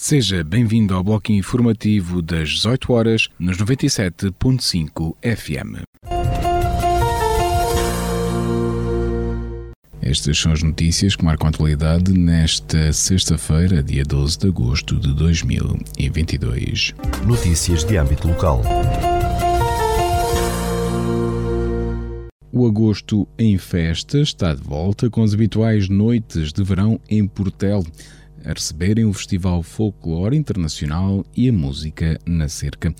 Seja bem-vindo ao bloco informativo das 18 horas nos 97.5 FM. Estas são as notícias que marcam a atualidade nesta sexta-feira, dia 12 de agosto de 2022. Notícias de âmbito local. O agosto em festa está de volta com as habituais noites de verão em Portel a receberem o Festival Folclore Internacional e a Música na Cerca.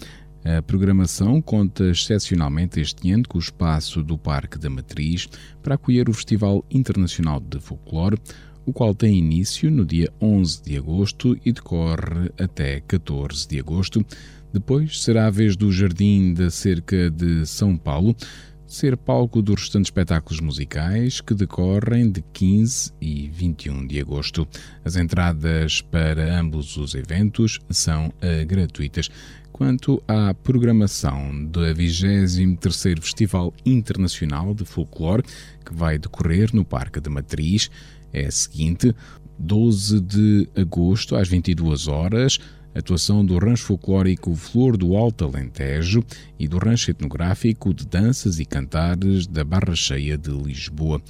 A programação conta excepcionalmente este ano com o espaço do Parque da Matriz para acolher o Festival Internacional de Folclore, o qual tem início no dia 11 de agosto e decorre até 14 de agosto. Depois será a vez do Jardim da Cerca de São Paulo, ser palco dos restantes espetáculos musicais que decorrem de 15 e 21 de agosto. As entradas para ambos os eventos são uh, gratuitas. Quanto à programação do 23º Festival Internacional de Folclore, que vai decorrer no Parque de Matriz, é a seguinte: 12 de agosto às 22 horas, atuação do rancho folclórico Flor do Alto Alentejo e do rancho etnográfico de danças e cantares da Barra Cheia de Lisboa.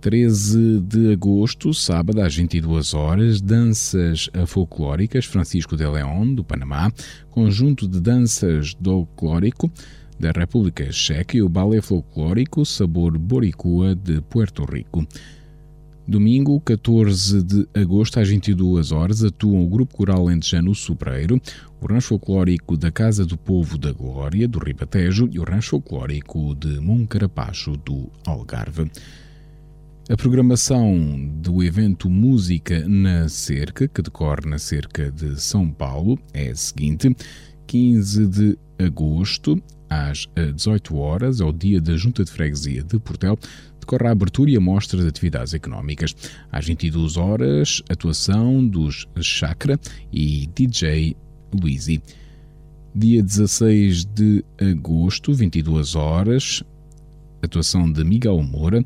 13 de agosto, sábado, às 22 horas, Danças Folclóricas Francisco de León, do Panamá, conjunto de danças folclórico da República Checa e o Balé Folclórico Sabor Boricua de Puerto Rico. Domingo, 14 de agosto, às 22 horas, atuam o Grupo Coral Lentejano Sobreiro, o Rancho Folclórico da Casa do Povo da Glória, do Ribatejo, e o Rancho Folclórico de Moncarapacho, do Algarve. A programação do evento Música na Cerca, que decorre na Cerca de São Paulo, é a seguinte: 15 de agosto, às 18 horas, ao dia da Junta de Freguesia de Portel, decorre a abertura e a mostra de atividades económicas. Às 22 horas, atuação dos Chakra e DJ Luizy. Dia 16 de agosto, 22 horas, atuação de Miguel Moura.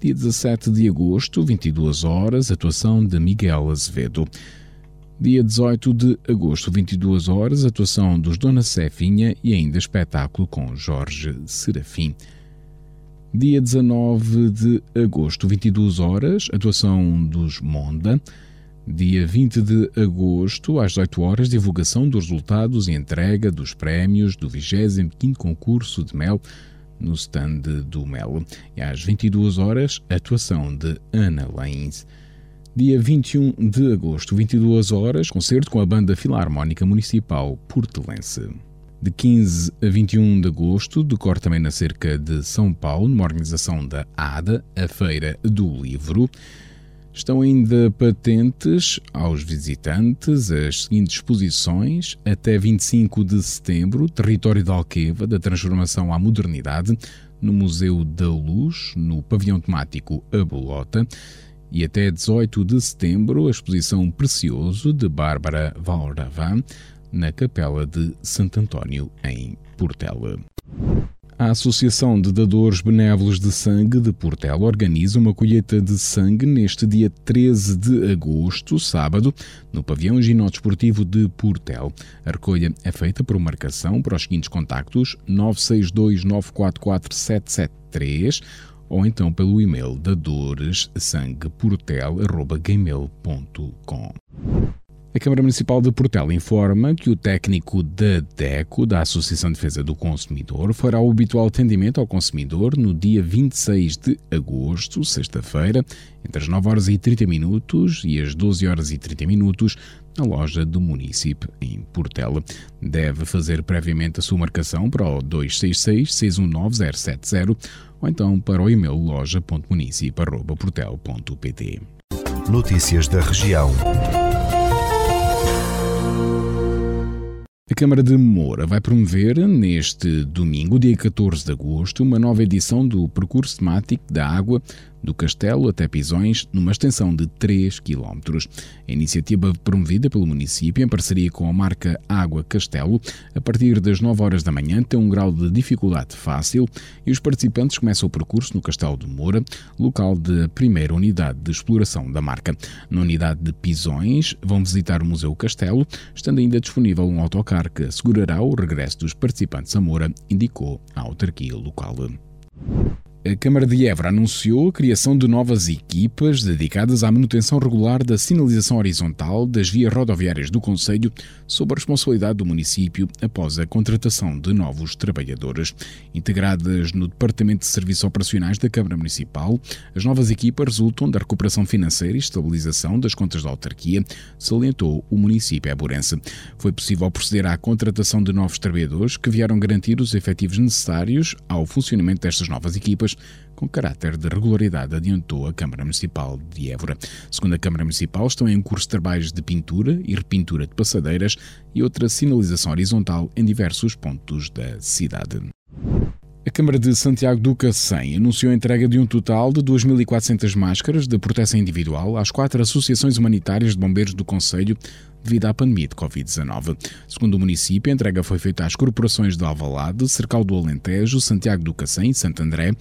Dia 17 de agosto, 22 horas, atuação de Miguel Azevedo. Dia 18 de agosto, 22 horas, atuação dos Dona Cefinha e ainda espetáculo com Jorge Serafim. Dia 19 de agosto, 22 horas, atuação dos Monda. Dia 20 de agosto, às 18 horas, divulgação dos resultados e entrega dos prémios do 25º concurso de mel no stand do Mel. E às 22 horas, atuação de Ana Lains. Dia 21 de agosto, 22 horas, concerto com a Banda Filarmónica Municipal Portelense de 15 a 21 de agosto, decorre também na cerca de São Paulo, numa organização da ADA, a Feira do Livro. Estão ainda patentes aos visitantes as seguintes exposições. Até 25 de setembro, Território da Alqueva, da Transformação à Modernidade, no Museu da Luz, no pavilhão temático A Bolota, e até 18 de setembro, a exposição Precioso, de Bárbara Valravan, na Capela de Santo António, em Portela. A Associação de Dadores Benévolos de Sangue de Portela organiza uma colheita de sangue neste dia 13 de agosto, sábado, no pavilhão ginódesportivo de Portel. A recolha é feita por marcação para os seguintes contactos 962 944 773 ou então pelo e-mail dadoressangueportel.gmail.com. A Câmara Municipal de Portela informa que o técnico da DECO, da Associação de Defesa do Consumidor, fará o habitual atendimento ao consumidor no dia 26 de agosto, sexta-feira, entre as 9 horas e 30 minutos e as 12 horas e 30 minutos, na loja do município em Portela. Deve fazer previamente a sua marcação para o 266 619 070 ou então para o e-mail loja.municip.portel.pt. Notícias da região. A Câmara de Moura vai promover neste domingo, dia 14 de agosto, uma nova edição do percurso temático da água do Castelo até Pisões, numa extensão de 3 km. A iniciativa promovida pelo município em parceria com a marca Água Castelo, a partir das 9 horas da manhã, tem um grau de dificuldade fácil e os participantes começam o percurso no Castelo de Moura, local da primeira unidade de exploração da marca. Na unidade de Pisões, vão visitar o Museu Castelo, estando ainda disponível um autocar que assegurará o regresso dos participantes a Moura, indicou a autarquia local. A Câmara de Évora anunciou a criação de novas equipas dedicadas à manutenção regular da sinalização horizontal das vias rodoviárias do Conselho, sob a responsabilidade do município após a contratação de novos trabalhadores. Integradas no Departamento de Serviços Operacionais da Câmara Municipal, as novas equipas resultam da recuperação financeira e estabilização das contas da autarquia, salientou o município eburense. Foi possível proceder à contratação de novos trabalhadores que vieram garantir os efetivos necessários ao funcionamento destas novas equipas com caráter de regularidade, adiantou a Câmara Municipal de Évora. Segundo a Câmara Municipal, estão em curso trabalhos de pintura e repintura de passadeiras e outra sinalização horizontal em diversos pontos da cidade. A Câmara de Santiago do Cacém anunciou a entrega de um total de 2.400 máscaras de proteção individual às quatro associações humanitárias de bombeiros do Conselho devido à pandemia de Covid-19. Segundo o município, a entrega foi feita às corporações de Alvalade, Cercal do Alentejo, Santiago do Cacém e Santo André,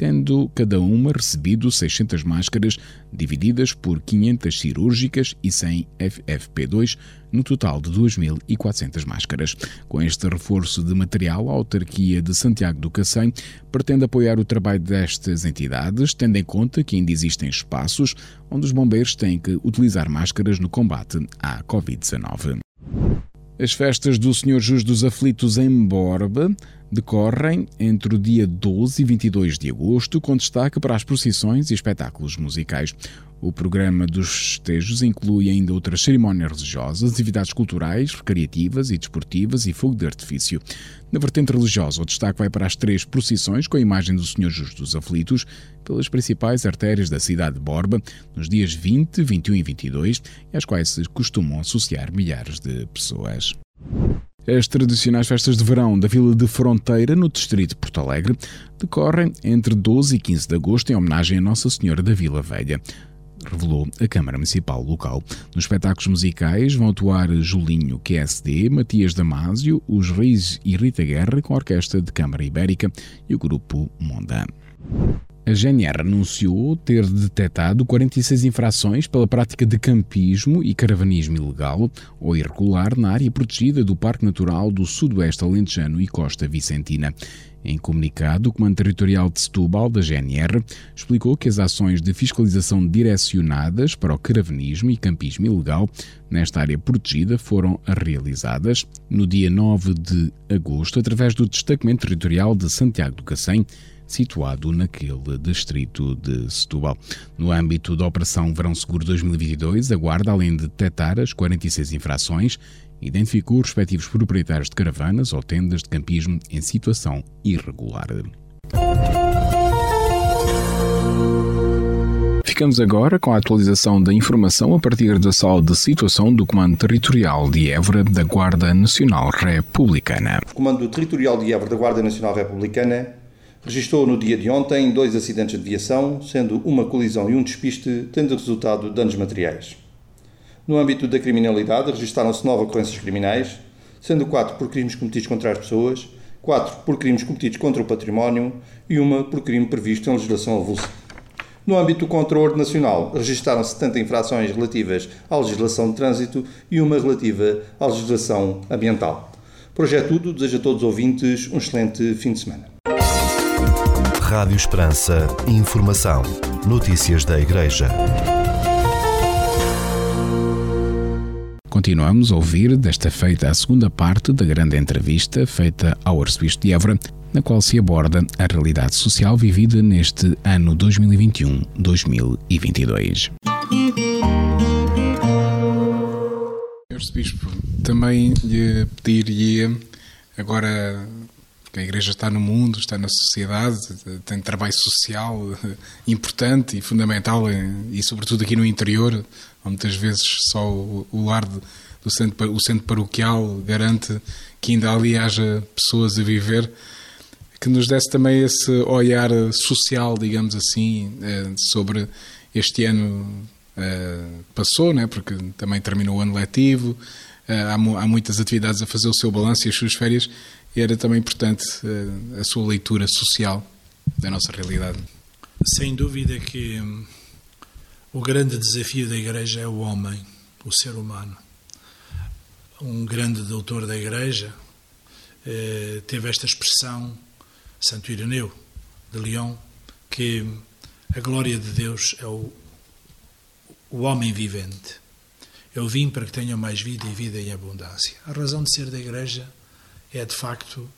tendo cada uma recebido 600 máscaras, divididas por 500 cirúrgicas e 100 FFP2, no total de 2.400 máscaras. Com este reforço de material, a autarquia de Santiago do Cacém pretende apoiar o trabalho destas entidades, tendo em conta que ainda existem espaços onde os bombeiros têm que utilizar máscaras no combate à Covid-19. As festas do Senhor Jus dos Aflitos em Borba decorrem entre o dia 12 e 22 de agosto, com destaque para as procissões e espetáculos musicais. O programa dos festejos inclui ainda outras cerimónias religiosas, atividades culturais, recreativas e desportivas e fogo de artifício. Na vertente religiosa, o destaque vai para as três procissões com a imagem do Senhor Justo dos Aflitos pelas principais artérias da cidade de Borba nos dias 20, 21 e 22, às quais se costumam associar milhares de pessoas. As tradicionais festas de verão da Vila de Fronteira, no distrito de Porto Alegre, decorrem entre 12 e 15 de agosto em homenagem a Nossa Senhora da Vila Velha revelou a Câmara Municipal local. Nos espetáculos musicais vão atuar Julinho QSD, Matias Damásio, Os Reis e Rita Guerra com a Orquestra de Câmara Ibérica e o Grupo Mondan. A GNR anunciou ter detectado 46 infrações pela prática de campismo e caravanismo ilegal ou irregular na área protegida do Parque Natural do Sudoeste Alentejano e Costa Vicentina. Em comunicado, o Comando Territorial de Setúbal, da GNR, explicou que as ações de fiscalização direcionadas para o caravanismo e campismo ilegal nesta área protegida foram realizadas no dia 9 de agosto através do Destacamento Territorial de Santiago do Cacém, situado naquele distrito de Setúbal. No âmbito da Operação Verão Seguro 2022, a Guarda, além de detectar as 46 infrações, identificou os respectivos proprietários de caravanas ou tendas de campismo em situação irregular. Ficamos agora com a atualização da informação a partir da sala de situação do Comando Territorial de Évora da Guarda Nacional Republicana. O Comando Territorial de Évora da Guarda Nacional Republicana registrou no dia de ontem dois acidentes de viação, sendo uma colisão e um despiste, tendo resultado danos materiais. No âmbito da criminalidade, registaram-se nove ocorrências criminais, sendo quatro por crimes cometidos contra as pessoas, quatro por crimes cometidos contra o património e uma por crime previsto em legislação avulsa. No âmbito do controle nacional, registaram 70 infrações relativas à legislação de trânsito e uma relativa à legislação ambiental. Hoje é tudo. Desejo a todos os ouvintes um excelente fim de semana. Rádio Esperança. Informação. Notícias da Igreja. Continuamos a ouvir desta feita a segunda parte da grande entrevista feita ao Arcebispo de Évora, na qual se aborda a realidade social vivida neste ano 2021-2022. Arcebispo, também lhe pediria agora que a Igreja está no mundo, está na sociedade, tem trabalho social importante e fundamental, e sobretudo aqui no interior, muitas vezes só o, lar do centro, o centro paroquial garante que ainda ali haja pessoas a viver. que nos desse também esse olhar social, digamos assim, eh, sobre este ano eh, passou, né? porque também terminou o ano letivo, eh, há, muitas atividades a fazer o seu balanço e as suas férias, era também importante a sua leitura social da nossa realidade. Sem dúvida que hum, o grande desafio da Igreja é o homem, o ser humano. Um grande doutor da Igreja eh, teve esta expressão Santo Ireneu de Lyon, que a glória de Deus é o, o homem vivente. Eu vim para que tenham mais vida e vida em abundância. A razão de ser da Igreja é, de facto,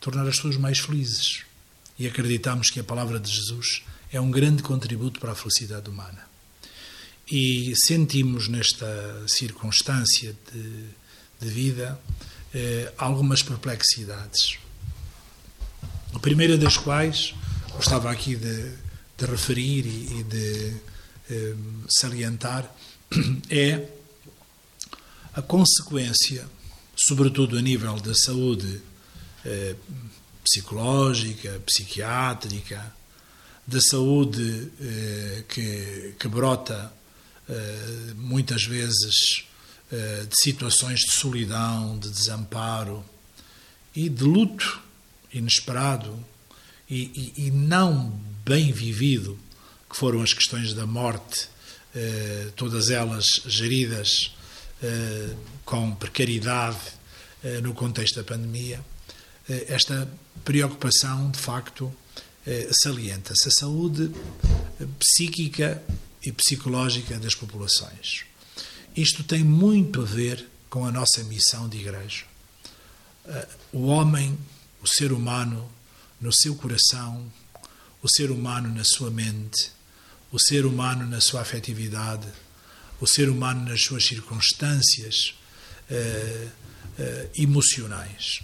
tornar as pessoas mais felizes. E acreditamos que a palavra de Jesus é um grande contributo para a felicidade humana. E sentimos nesta circunstância de, de vida eh, algumas perplexidades. A primeira das quais gostava aqui de, de referir e, e de eh, salientar é a consequência, sobretudo a nível da saúde eh, psicológica, psiquiátrica, da saúde eh, que, que brota eh, muitas vezes eh, de situações de solidão, de desamparo e de luto inesperado e, e, e não bem vivido, que foram as questões da morte, eh, todas elas geridas com precariedade eh, no contexto da pandemia, eh, esta preocupação, de facto, eh, salienta-se a saúde eh, psíquica e psicológica das populações. Isto tem muito a ver com a nossa missão de igreja. O homem o ser humano no seu coração, o ser humano na sua mente, o ser humano na sua afetividade, o ser humano nas suas circunstâncias eh, eh, emocionais.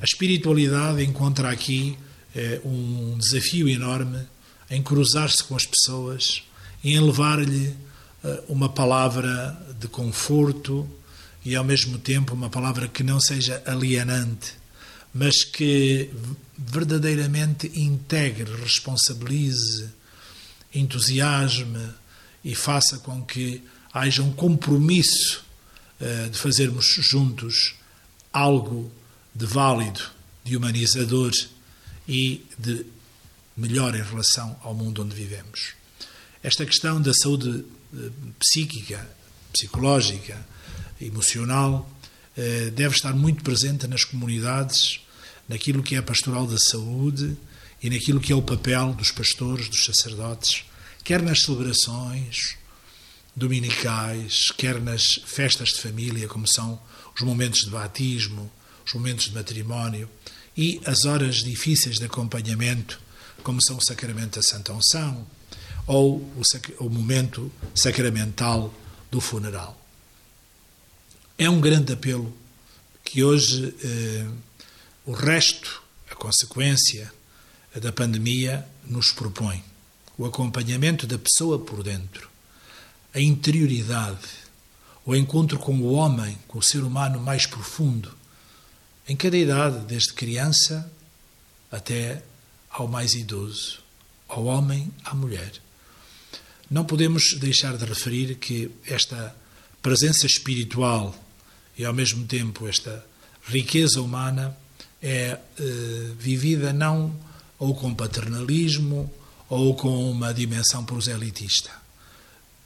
A espiritualidade encontra aqui eh, um desafio enorme em cruzar-se com as pessoas em levar-lhe eh, uma palavra de conforto e ao mesmo tempo uma palavra que não seja alienante mas que verdadeiramente integre, responsabilize, entusiasme e faça com que haja um compromisso uh, de fazermos juntos algo de válido, de humanizador e de melhor em relação ao mundo onde vivemos. Esta questão da saúde uh, psíquica, psicológica, emocional, uh, deve estar muito presente nas comunidades naquilo que é a pastoral da saúde e naquilo que é o papel dos pastores, dos sacerdotes, quer nas celebrações dominicais, quer nas festas de família, como são os momentos de batismo, os momentos de matrimónio e as horas difíceis de acompanhamento, como são o sacramento da Santa Unção ou o, o momento sacramental do funeral. É um grande apelo que hoje eh, o resto, a consequência da pandemia, nos propõe. O acompanhamento da pessoa por dentro, a interioridade, o encontro com o homem, com o ser humano mais profundo, em cada idade, desde criança até ao mais idoso, ao homem, à mulher. Não podemos deixar de referir que esta presença espiritual e, ao mesmo tempo, esta riqueza humana é eh, vivida não ou com paternalismo ou com uma dimensão proselitista.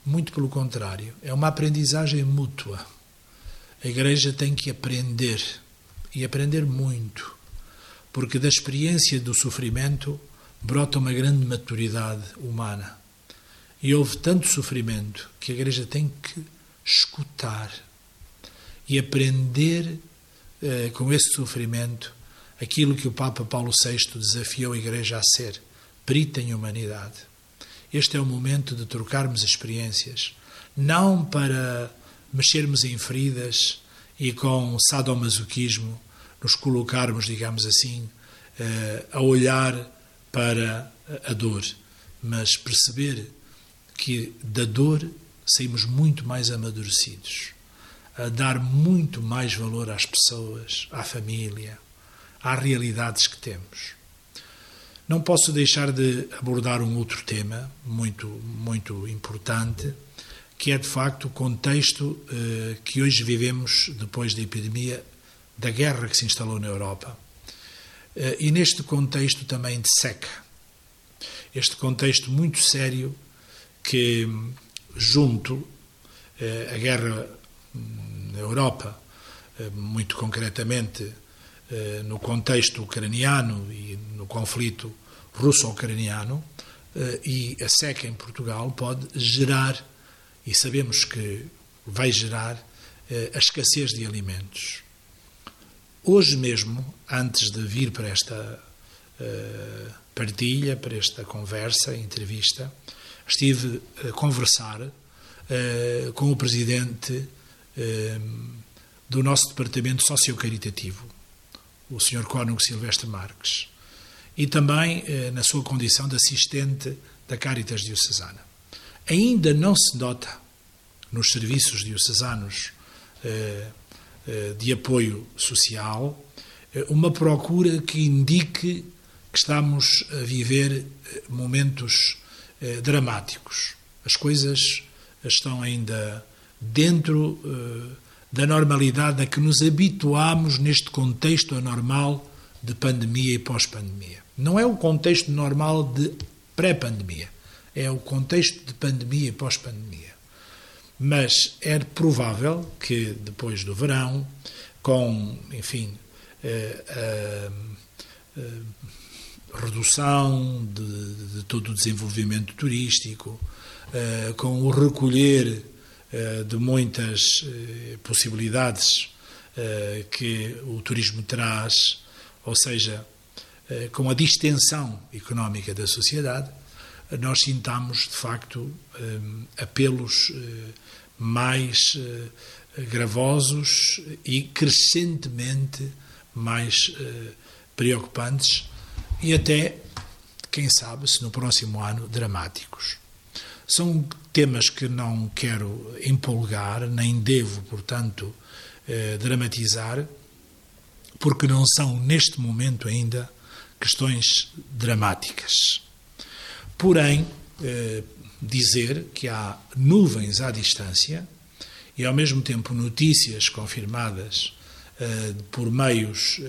Muito pelo contrário, é uma aprendizagem mútua. A Igreja tem que aprender, e aprender muito, porque da experiência do sofrimento brota uma grande maturidade humana. E houve tanto sofrimento que a Igreja tem que escutar e aprender eh, com esse sofrimento aquilo que o Papa Paulo VI desafiou a Igreja a ser, perita em humanidade. Este é o momento de trocarmos experiências, não para mexermos em feridas e com sadomasoquismo nos colocarmos, digamos assim, eh, a olhar para a dor, mas perceber que da dor saímos muito mais amadurecidos, a dar muito mais valor às pessoas, à família, às realidades que temos. Não posso deixar de abordar um outro tema muito, muito importante, que é de facto o contexto eh, que hoje vivemos depois da epidemia, da guerra que se instalou na Europa. Eh, e neste contexto também de seca. Este contexto muito sério que, junto eh, a guerra hum, na Europa, muito concretamente no contexto ucraniano e no conflito russo-ucraniano eh, e a seca em Portugal pode gerar, e sabemos que vai gerar, a escassez de alimentos. Hoje mesmo, antes de vir para esta partilha, para esta conversa, entrevista, estive a conversar com o presidente do nosso departamento sociocaritativo, o Sr. Cónigo Silvestre Marques, e também eh, na sua condição de assistente da Caritas Diocesana. Ainda não se nota nos serviços diocesanos eh, eh, de apoio social eh, uma procura que indique que estamos a viver eh, momentos dramáticos. As coisas estão ainda dentro da normalidade a que nos habituamos neste contexto anormal de pandemia e pós-pandemia. Não é o contexto normal de pré-pandemia, é o contexto de pandemia e pós-pandemia. Mas é provável que depois do verão, com, enfim, a, eh, a, a redução de, de, todo o desenvolvimento turístico, eh, com o recolher eh, de muitas eh, possibilidades eh, que o turismo traz, ou seja, com a distensão económica da sociedade, nós sintamos, de facto, apelos mais gravosos e crescentemente mais preocupantes e até, quem sabe, se no próximo ano, dramáticos. São temas que não quero empolgar, nem devo, portanto, eh, dramatizar, porque não são, neste momento ainda, questões dramáticas. Porém, eh, dizer que há nuvens à distância e, ao mesmo tempo, notícias confirmadas eh, por meios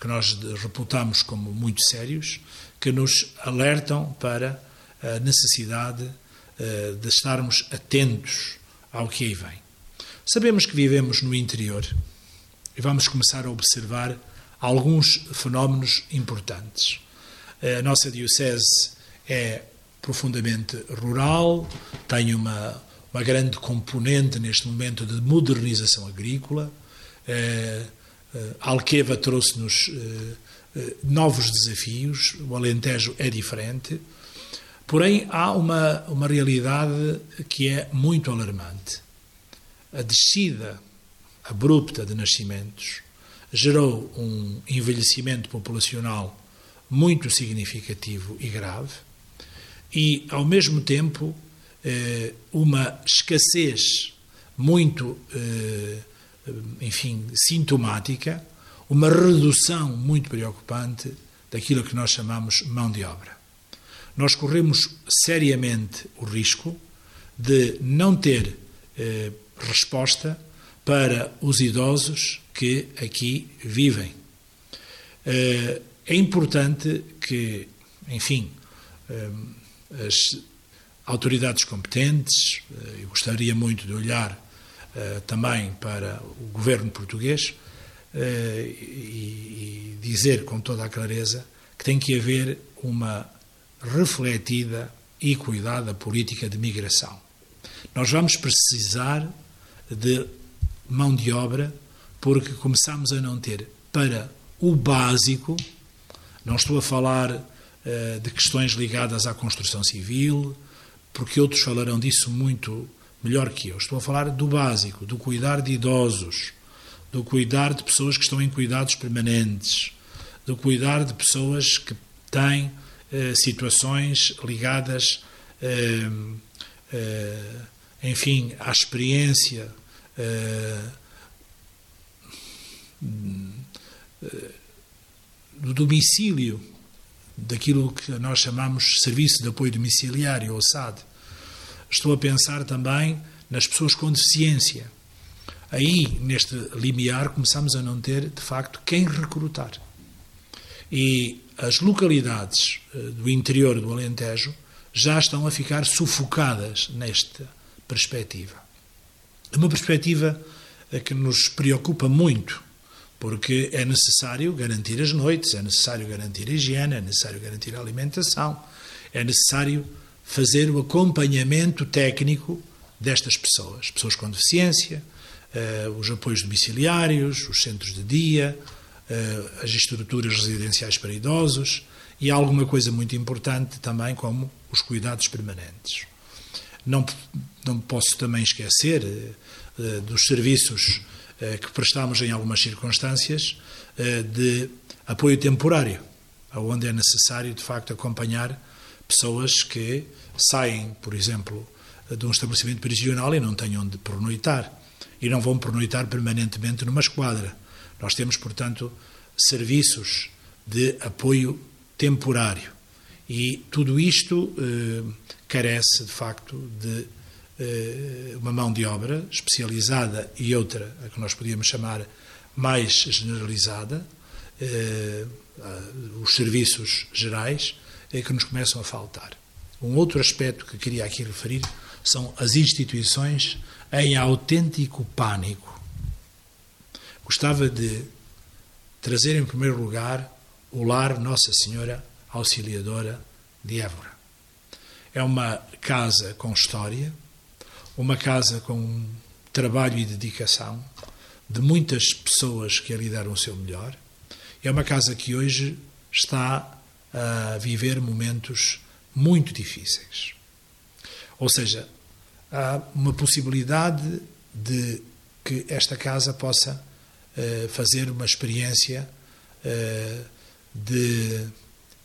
que nós reputamos como muito sérios, que nos alertam para a necessidade eh, de estarmos atentos ao que aí vem. Sabemos que vivemos no interior e vamos começar a observar alguns fenómenos importantes. A nossa Diocese é profundamente rural, tem uma, uma grande componente neste momento de modernização agrícola. Eh, eh, Alqueva trouxe-nos novos desafios, o Alentejo é diferente. Porém, há uma, uma realidade que é muito alarmante. A descida abrupta de nascimentos gerou um envelhecimento populacional muito significativo e grave, e, ao mesmo tempo, eh, uma escassez muito, eh, enfim, sintomática, uma redução muito preocupante daquilo que nós chamamos mão de obra nós corremos seriamente o risco de não ter eh, resposta para os idosos que aqui vivem. Eh, é importante que, enfim, eh, as autoridades competentes, eh, eu gostaria muito de olhar eh, também para o governo português eh, e, e dizer com toda a clareza que tem que haver uma refletida e cuidada política de migração. Nós vamos precisar de mão de obra porque começamos a não ter para o básico, não estou a falar uh, de questões ligadas à construção civil, porque outros falarão disso muito melhor que eu. Estou a falar do básico, do cuidar de idosos, do cuidar de pessoas que estão em cuidados permanentes, do cuidar de pessoas que têm situações ligadas, eh, eh, enfim, à experiência do domicílio daquilo que nós chamamos Serviço de Apoio Domiciliário, ou SAD. Estou a pensar também nas pessoas com deficiência. Aí, neste limiar, começamos a não ter, de facto, quem recrutar. E as localidades eh, do interior do Alentejo já estão a ficar sufocadas nesta perspectiva. É uma perspectiva eh, que nos preocupa muito, porque é necessário garantir as noites, é necessário garantir a higiene, é necessário garantir a alimentação, é necessário fazer o acompanhamento técnico destas pessoas, pessoas com deficiência, eh, os apoios domiciliários, os centros de dia, as estruturas residenciais para idosos e alguma coisa muito importante também como os cuidados permanentes. Não, não posso também esquecer eh, dos serviços que prestamos em algumas circunstâncias de apoio temporário, onde é necessário de facto acompanhar pessoas que saem, por exemplo, de um estabelecimento prisional e não têm onde pernoitar. E não vão pernoitar permanentemente numa esquadra. Nós temos, portanto, serviços de apoio temporário. E tudo isto eh, carece, de facto, de eh, uma mão de obra especializada e outra, a que nós podíamos chamar mais generalizada, eh, os serviços gerais, é que nos começam a faltar. Um outro aspecto que queria aqui referir são as instituições em autêntico pânico. Gostava de trazer em primeiro lugar o lar Nossa Senhora Auxiliadora de Évora. É uma casa com história, uma casa com trabalho e dedicação de muitas pessoas que ali deram o seu melhor. É uma casa que hoje está a viver momentos muito difíceis. Ou seja, há uma possibilidade de que esta casa possa fazer uma experiência uh, de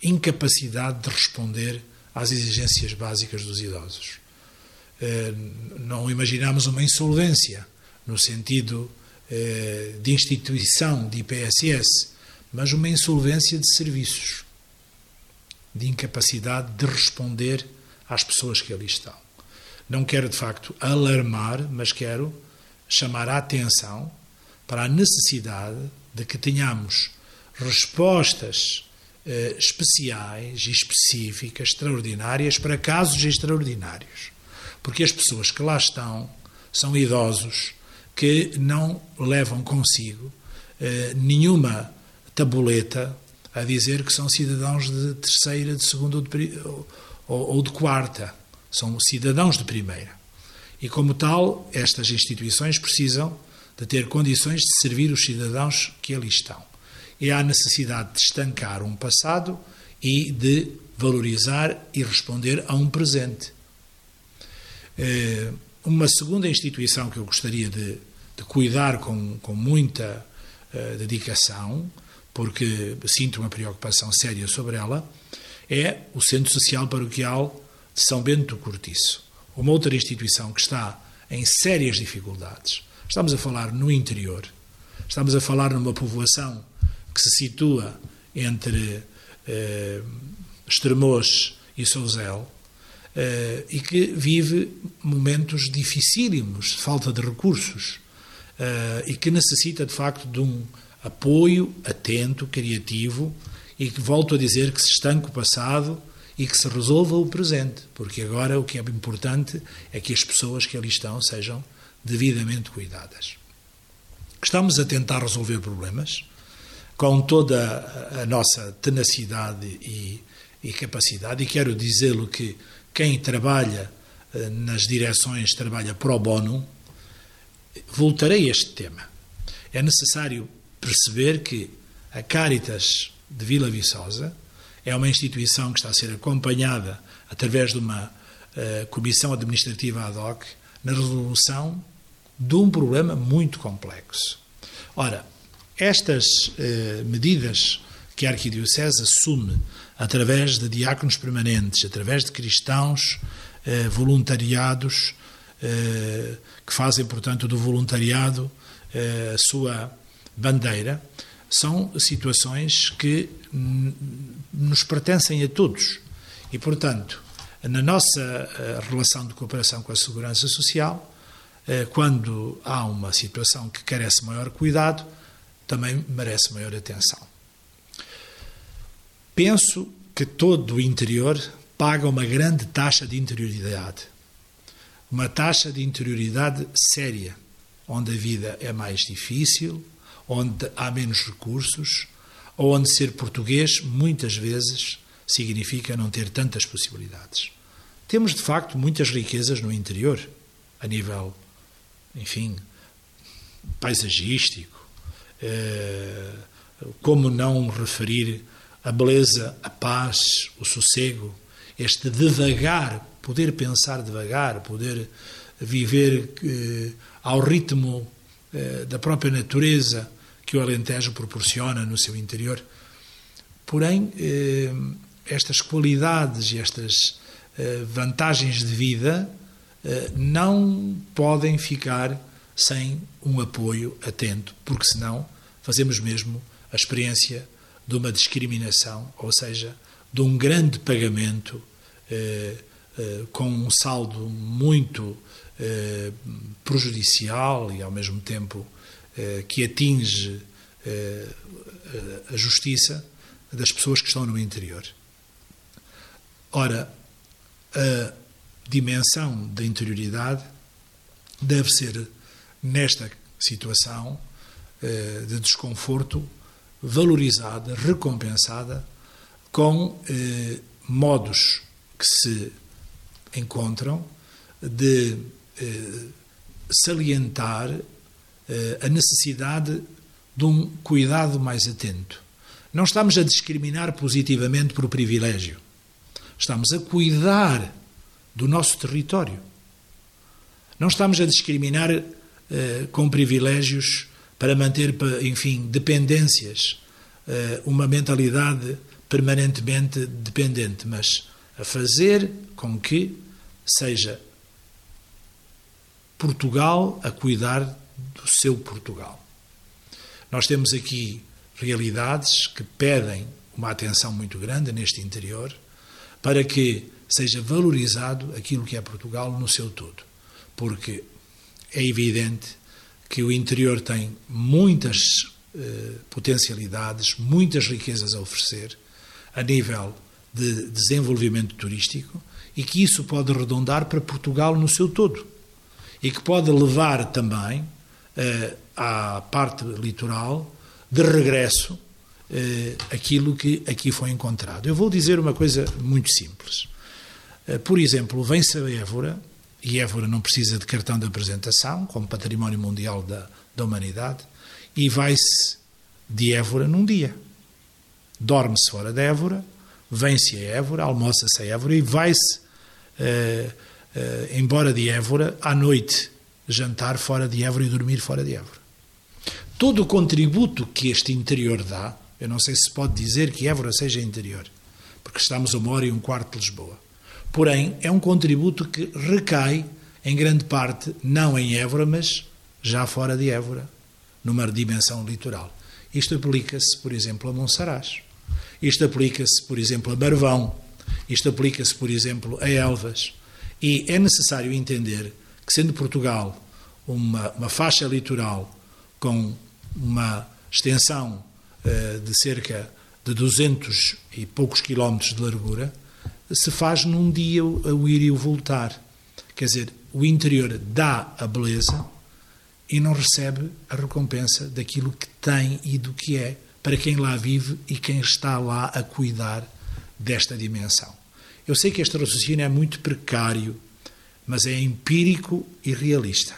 incapacidade de responder às exigências básicas dos idosos. Uh, não imaginamos uma insolvência no sentido de instituição de IPSS, mas uma insolvência de serviços, de incapacidade de responder às pessoas que ali estão. Não quero, de facto, alarmar, mas quero chamar a atenção para a necessidade de que tenhamos respostas eh, especiais específicas, extraordinárias, para casos extraordinários. Porque as pessoas que lá estão são idosos que não levam consigo eh, nenhuma tabuleta a dizer que são cidadãos de terceira, de segunda ou de, ou, ou de quarta são cidadãos de primeira. E, como tal, estas instituições precisam de ter condições de servir os cidadãos que ali estão. E há necessidade de estancar um passado e de valorizar e responder a um presente. Eh, uma segunda instituição que eu gostaria de, de cuidar com, com muita uh, dedicação, porque sinto uma preocupação séria sobre ela, é o Centro Social Paroquial de São Bento do Cortiço, uma outra instituição que está em sérias dificuldades. Estamos a falar no interior, estamos a falar numa povoação que se situa entre eh, Estremoz e Souzel eh, e que vive momentos dificílimos falta de recursos eh, e que necessita de facto de um apoio atento, criativo e que volto a dizer que se estanque o passado e que se resolva o presente, porque agora o que é importante é que as pessoas que ali estão sejam devidamente cuidadas. Estamos a tentar resolver problemas com toda a nossa tenacidade e, e capacidade, e quero dizê-lo que quem trabalha eh, nas direções trabalha pro bono. Voltarei a este tema. É necessário perceber que a Caritas de Vila Viçosa é uma instituição que está a ser acompanhada através de uma uh, comissão administrativa ad hoc na resolução de um problema muito complexo. Ora, estas uh, medidas que a Arquidiocese assume através de diáconos permanentes, através de cristãos uh, voluntariados, que fazem, portanto, do voluntariado a sua bandeira, são situações que nos pertencem a todos. E, portanto, na nossa eh, relação de cooperação com a segurança social, eh, quando há uma situação que carece maior cuidado, também merece maior atenção. Penso que todo o interior paga uma grande taxa de interioridade. Uma taxa de interioridade séria, onde a vida é mais difícil, onde há menos recursos, ou onde ser português muitas vezes significa não ter tantas possibilidades. Temos de facto muitas riquezas no interior, a nível, enfim, paisagístico. Eh, como não referir a beleza, a paz, o sossego, este devagar, poder pensar devagar, poder viver eh, ao ritmo eh, da própria natureza que o Alentejo proporciona no seu interior. Porém, estas qualidades e estas vantagens de vida não podem ficar sem um apoio atento, porque senão fazemos mesmo a experiência de uma discriminação, ou seja, de um grande pagamento eh, eh, com um saldo muito eh, prejudicial e, ao mesmo tempo, eh, que atinge eh, a justiça das pessoas que estão no interior. Ora, a dimensão da interioridade deve ser, nesta situação eh, de desconforto, valorizada, recompensada com eh, modos que se encontram de eh, salientar a necessidade de um cuidado mais atento. Não estamos a discriminar positivamente por privilégio. Estamos a cuidar do nosso território. Não estamos a discriminar eh, com privilégios para manter, enfim, dependências, eh, uma mentalidade permanentemente dependente, mas a fazer com que seja Portugal a cuidar do seu Portugal. Nós temos aqui realidades que pedem uma atenção muito grande neste interior para que seja valorizado aquilo que é Portugal no seu todo. Porque é evidente que o interior tem muitas eh, potencialidades, muitas riquezas a oferecer a nível de desenvolvimento turístico e que isso pode redondar para Portugal no seu todo e que pode levar também eh, à parte litoral de regresso eh, aquilo que aqui foi encontrado. Eu vou dizer uma coisa muito simples. Eh, por exemplo, vem-se a Évora, e Évora não precisa de cartão de apresentação, como património mundial da, da humanidade, e vai-se de Évora num dia. Dorme-se fora de Évora, vem-se a Évora, almoça-se a Évora e vai-se uh, uh, embora de Évora à noite, jantar fora de Évora e dormir fora de Évora. Todo o contributo que este interior dá, eu não sei se pode dizer que Évora seja interior, porque estamos a uma hora e um quarto de Lisboa. Porém, é um contributo que recai, em grande parte, não em Évora, mas já fora de Évora, numa dimensão litoral. Isto aplica-se, por exemplo, a Monsaraz. Isto aplica-se, por exemplo, a Barvão. Isto aplica-se, por exemplo, a Elvas. E é necessário entender que, sendo Portugal uma, uma faixa litoral com uma extensão uh, de cerca de 200 e poucos quilómetros de largura, se faz num dia o ir e o voltar. Quer dizer, o interior dá a beleza e não recebe a recompensa daquilo que tem e do que é para quem lá vive e quem está lá a cuidar desta dimensão. Eu sei que este raciocínio é muito precário, mas é empírico e realista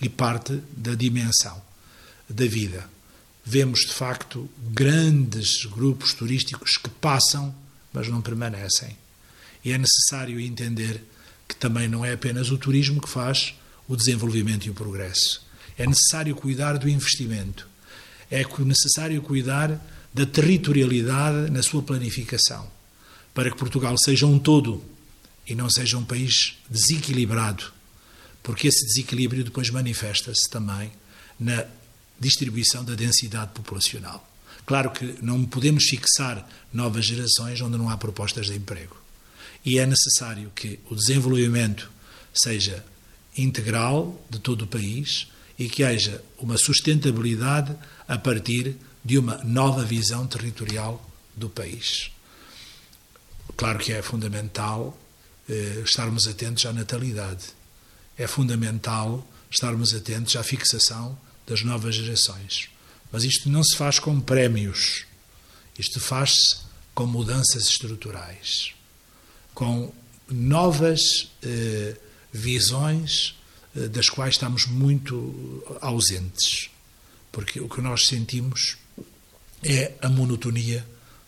e parte da dimensão da vida. Vemos de facto grandes grupos turísticos que passam, mas não permanecem. E é necessário entender que também não é apenas o turismo que faz o desenvolvimento e o progresso. É necessário cuidar do investimento. É necessário cuidar da territorialidade na sua planificação, para que Portugal seja um todo e não seja um país desequilibrado, porque esse desequilíbrio depois manifesta-se também na distribuição da densidade populacional. Claro que não podemos fixar novas gerações onde não há propostas de emprego. E é necessário que o desenvolvimento seja integral de todo o país e que haja uma sustentabilidade a partir de uma nova visão territorial do país. Claro que é fundamental eh, estarmos atentos à natalidade. É fundamental estarmos atentos à fixação das novas gerações. Mas isto não se faz com prémios. Isto faz-se com mudanças estruturais, com novas eh, visões eh, das quais estamos muito ausentes. Porque o que nós sentimos é a monotonia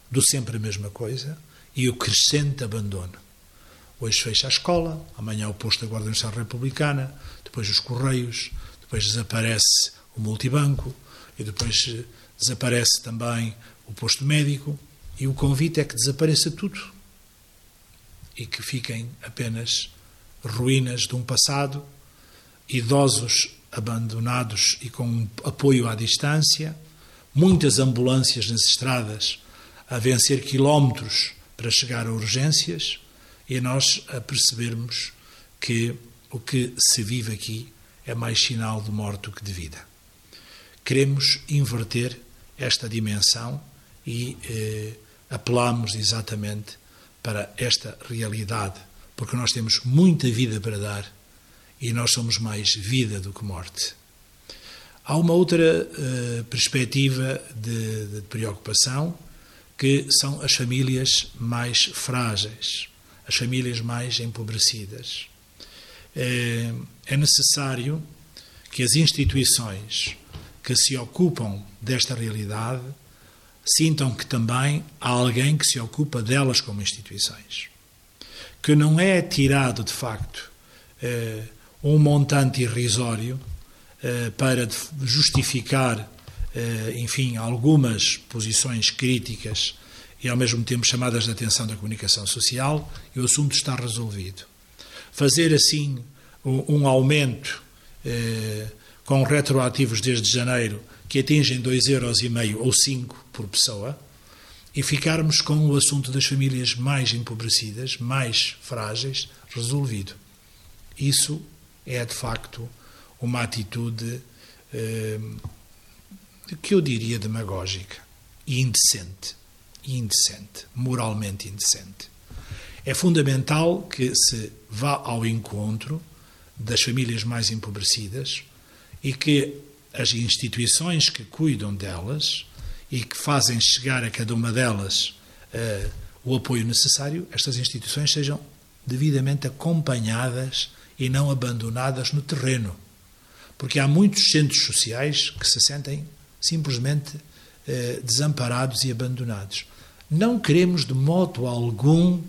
do sempre a mesma coisa e o crescente abandono. Hoje fecha a escola, amanhã o posto da Guarda Nacional Republicana, depois os Correios, depois desaparece o multibanco e depois eh, desaparece também o posto médico e o convite é que desapareça tudo e que fiquem apenas ruínas de um passado, idosos abandonados e com apoio à distância, muitas ambulâncias nas estradas a vencer quilómetros para chegar a urgências e nós a percebermos que o que se vive aqui é mais sinal de morte do que de vida. Queremos inverter esta dimensão e eh, apelamos exatamente para esta realidade, porque nós temos muita vida para dar e nós somos mais vida do que morte. Há uma outra uh, perspectiva de, de, preocupação que são as famílias mais frágeis, as famílias mais empobrecidas. É, é necessário que as instituições que se ocupam desta realidade sintam que também há alguém que se ocupa delas como instituições. Que não é tirado, de facto, eh, um montante irrisório eh, para justificar, eh, enfim, algumas posições críticas e ao mesmo tempo chamadas de atenção da comunicação social e o assunto está resolvido. Fazer assim um aumento com retroativos desde janeiro que atingem 2,5 euros ou 5 por pessoa e ficarmos com o assunto das famílias mais empobrecidas, mais frágeis, resolvido. Isso é de facto uma atitude eh, que eu diria demagógica e indecente, indecente, moralmente indecente. É fundamental que se vá ao encontro das famílias mais empobrecidas e que as instituições que cuidam delas e que fazem chegar a cada uma delas uh, o apoio necessário, estas instituições sejam devidamente acompanhadas e não abandonadas no terreno. Porque há muitos centros sociais que se sentem simplesmente uh, desamparados e abandonados. Não queremos de modo algum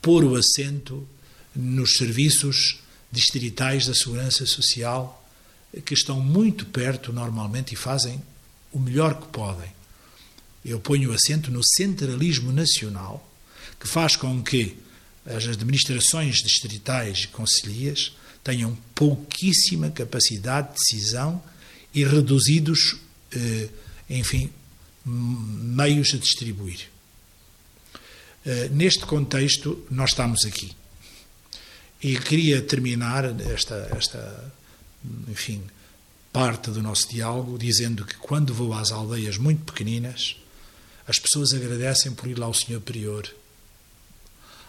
pôr o acento nos serviços distritais da segurança social que estão muito perto normalmente e fazem o melhor que podem. Eu ponho o acento no centralismo nacional, que faz com que as administrações distritais e concelhias tenham pouquíssima capacidade de decisão e reduzidos, eh, enfim, meios a distribuir. Eh, neste contexto, nós estamos aqui. E queria terminar esta, esta enfim, parte do nosso diálogo, dizendo que quando vou às aldeias muito pequeninas, as pessoas agradecem por ir lá ao Senhor Prior.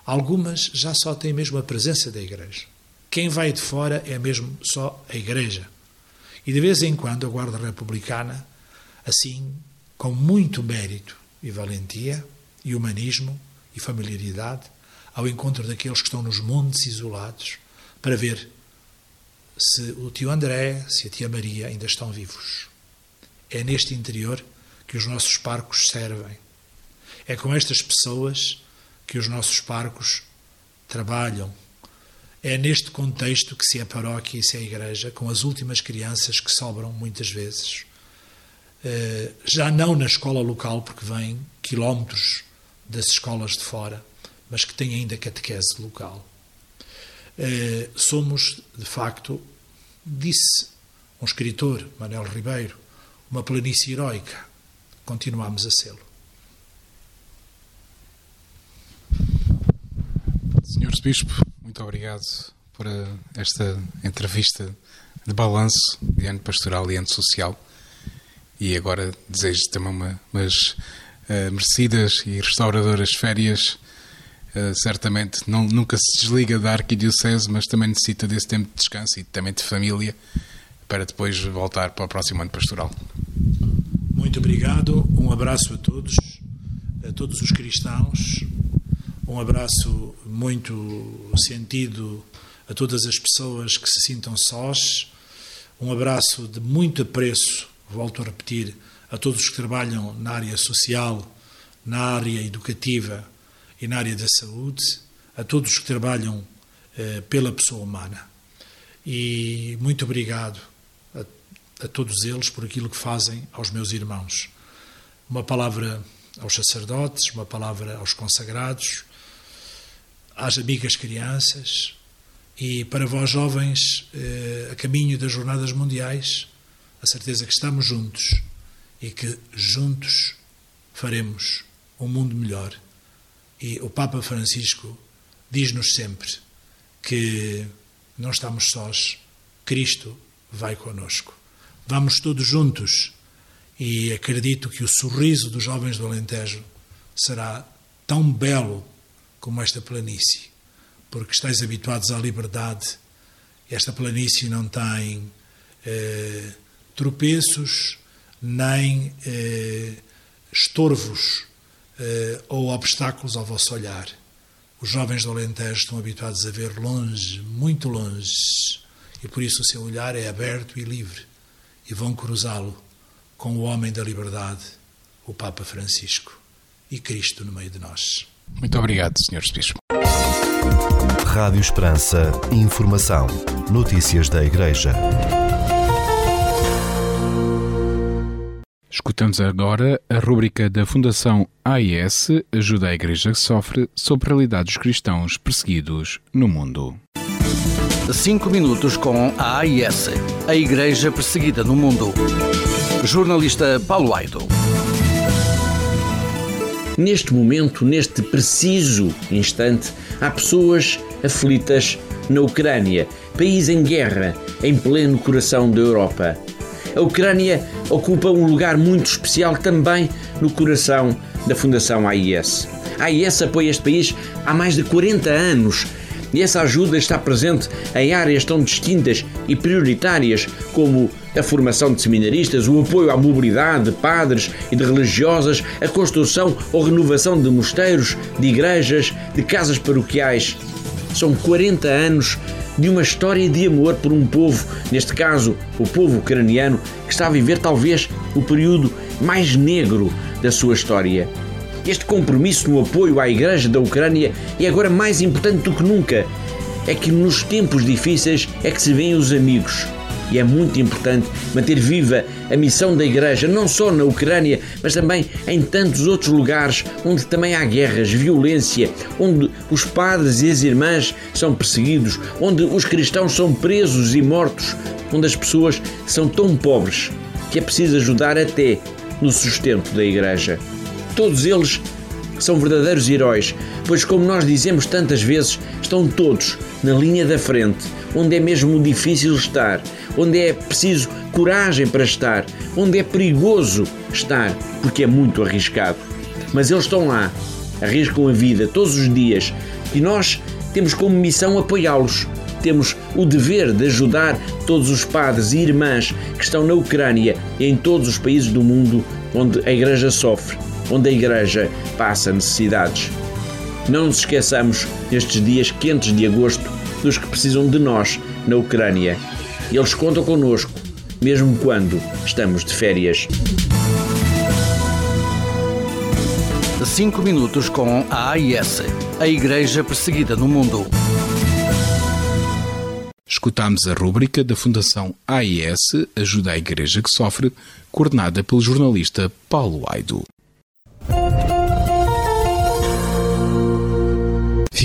Algumas já só têm mesmo a presença da Igreja. Quem vai de fora é mesmo só a Igreja. E de vez em quando a Guarda Republicana, assim, com muito mérito e valentia, e humanismo e familiaridade, ao encontro daqueles que estão nos montes isolados, para ver se o tio André, se a tia Maria ainda estão vivos. É neste interior que os nossos parcos servem. É com estas pessoas que os nossos parcos trabalham. É neste contexto que se é paróquia e se é igreja, com as últimas crianças que sobram muitas vezes. Eh, já não na escola local, porque vêm quilómetros das escolas de fora, mas que têm ainda catequese local. Eh, somos, de facto, disse um escritor, Manuel Ribeiro, uma planície heroica. Continuamos a sê-lo. Senhor Bispo, muito obrigado por eh, esta entrevista de balanço de ano pastoral e ano social. E agora desejo também uma, umas uh, merecidas e restauradoras férias. Uh, certamente não, nunca se desliga da arquidiocese, mas também necessita desse tempo de descanso e também de família para depois voltar para o próximo ano pastoral. Muito obrigado, um abraço a todos, a todos os cristãos, um abraço muito sentido a todas as pessoas que se sintam sós, um abraço de muito apreço, volto a repetir, a todos que trabalham na área social, na área educativa e na área da saúde, a todos que trabalham eh, pela pessoa humana. E muito obrigado a, a todos eles por aquilo que fazem aos meus irmãos. Uma palavra aos sacerdotes, uma palavra aos consagrados, às amigas crianças e para vós jovens eh, a caminho das jornadas mundiais, a certeza que estamos juntos e que juntos faremos um mundo melhor. E o Papa Francisco diz-nos sempre que não estamos sós, Cristo vai conosco. Vamos todos juntos e acredito que o sorriso dos jovens do Alentejo será tão belo como esta planície, porque estáis habituados à liberdade. Esta planície não tem eh, tropeços, nem eh, estorvos ou obstáculos ao vosso olhar. Os jovens do Alentejo estão habituados a ver longe, muito longe, e por isso o seu olhar é aberto e livre, e vão cruzá-lo com o homem da liberdade, o Papa Francisco, e Cristo no meio de nós. Muito obrigado, Sr. Bispo. Rádio Esperança. Informação. Notícias da Igreja. Escutamos agora a rúbrica da Fundação AIS Ajuda a Igreja que Sofre sobre a realidade dos cristãos perseguidos no mundo. Cinco minutos com a AIS, a Igreja Perseguida no Mundo. Jornalista Paulo Aido. Neste momento, neste preciso instante, há pessoas aflitas na Ucrânia, país em guerra, em pleno coração da Europa. A Ucrânia ocupa um lugar muito especial também no coração da Fundação AIS. A AIS apoia este país há mais de 40 anos e essa ajuda está presente em áreas tão distintas e prioritárias como a formação de seminaristas, o apoio à mobilidade de padres e de religiosas, a construção ou renovação de mosteiros, de igrejas, de casas paroquiais. São 40 anos de uma história de amor por um povo, neste caso o povo ucraniano, que está a viver talvez o período mais negro da sua história. Este compromisso no apoio à Igreja da Ucrânia é agora mais importante do que nunca. É que nos tempos difíceis é que se veem os amigos. E é muito importante manter viva a missão da Igreja, não só na Ucrânia, mas também em tantos outros lugares onde também há guerras, violência, onde os padres e as irmãs são perseguidos, onde os cristãos são presos e mortos, onde as pessoas são tão pobres que é preciso ajudar até no sustento da Igreja. Todos eles são verdadeiros heróis, pois, como nós dizemos tantas vezes, estão todos na linha da frente, onde é mesmo difícil estar, onde é preciso coragem para estar, onde é perigoso estar, porque é muito arriscado. Mas eles estão lá, arriscam a vida todos os dias e nós temos como missão apoiá-los. Temos o dever de ajudar todos os padres e irmãs que estão na Ucrânia e em todos os países do mundo onde a Igreja sofre onde a Igreja passa necessidades. Não nos esqueçamos, nestes dias quentes de agosto, dos que precisam de nós na Ucrânia. Eles contam connosco, mesmo quando estamos de férias. Cinco minutos com a AIS, a Igreja Perseguida no Mundo. Escutámos a rúbrica da Fundação AIS Ajuda a Igreja que Sofre, coordenada pelo jornalista Paulo Aido.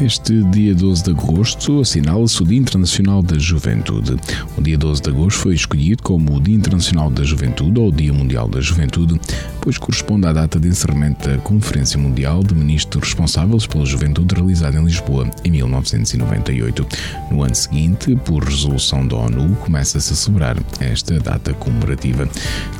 Este dia 12 de agosto assinala-se o Dia Internacional da Juventude. O dia 12 de agosto foi escolhido como o Dia Internacional da Juventude ou Dia Mundial da Juventude, pois corresponde à data de encerramento da Conferência Mundial de Ministros Responsáveis pela Juventude realizada em Lisboa em 1998. No ano seguinte, por resolução da ONU, começa-se a celebrar esta data comemorativa.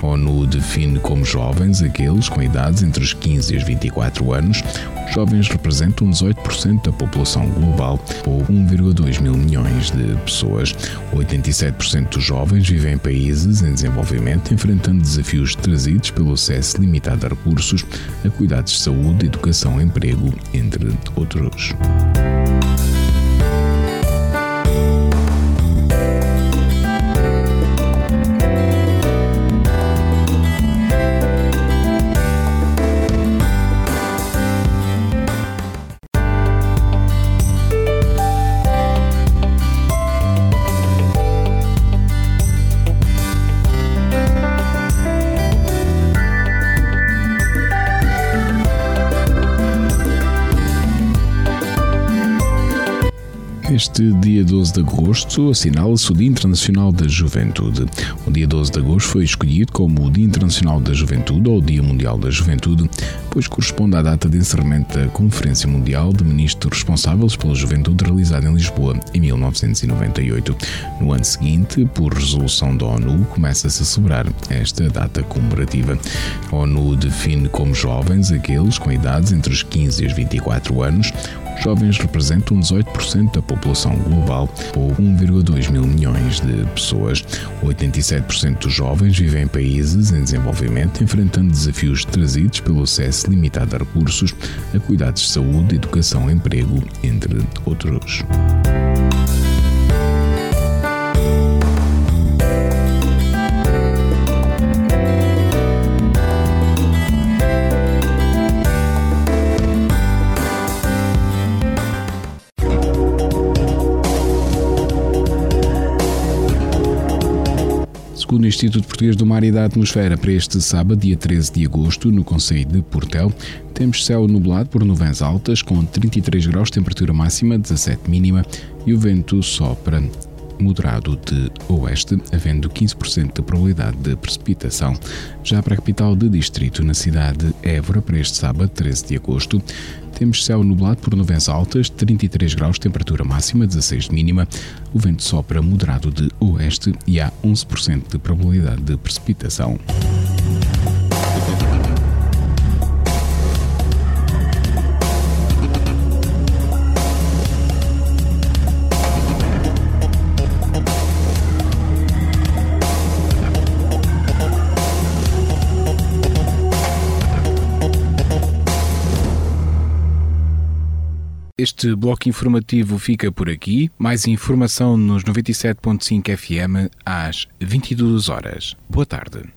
A ONU define como jovens aqueles com idades entre os 15 e os 24 anos. Os jovens representam 18% da população global, ou 1,2 mil milhões de pessoas. 87% dos jovens vivem em países em desenvolvimento, enfrentando desafios trazidos pelo acesso limitado a recursos, a cuidados de saúde, educação, emprego, entre outros. Este dia 12 de agosto assinala-se o Dia Internacional da Juventude. O dia 12 de agosto foi escolhido como o Dia Internacional da Juventude ou Dia Mundial da Juventude, pois corresponde à data de encerramento da Conferência Mundial de Ministros Responsáveis pela Juventude realizada em Lisboa em 1998. No ano seguinte, por resolução da ONU, começa-se a celebrar esta data comemorativa. A ONU define como jovens aqueles com idades entre os 15 e os 24 anos, jovens representam 18% da população global, ou 1,2 mil milhões de pessoas. 87% dos jovens vivem em países em desenvolvimento, enfrentando desafios trazidos pelo acesso limitado a recursos, a cuidados de saúde, educação, emprego, entre outros. Segundo o Instituto Português do Mar e da Atmosfera, para este sábado, dia 13 de agosto, no Conselho de Portel, temos céu nublado por nuvens altas, com 33 graus, temperatura máxima, 17 mínima, e o vento sopra moderado de oeste, havendo 15% de probabilidade de precipitação. Já para a capital de distrito, na cidade de Évora, para este sábado, 13 de agosto, temos céu nublado por nuvens altas, 33 graus, temperatura máxima, 16 de mínima. O vento sopra moderado de oeste e há 11% de probabilidade de precipitação. Este bloco informativo fica por aqui. Mais informação nos 97.5 FM às 22 horas. Boa tarde.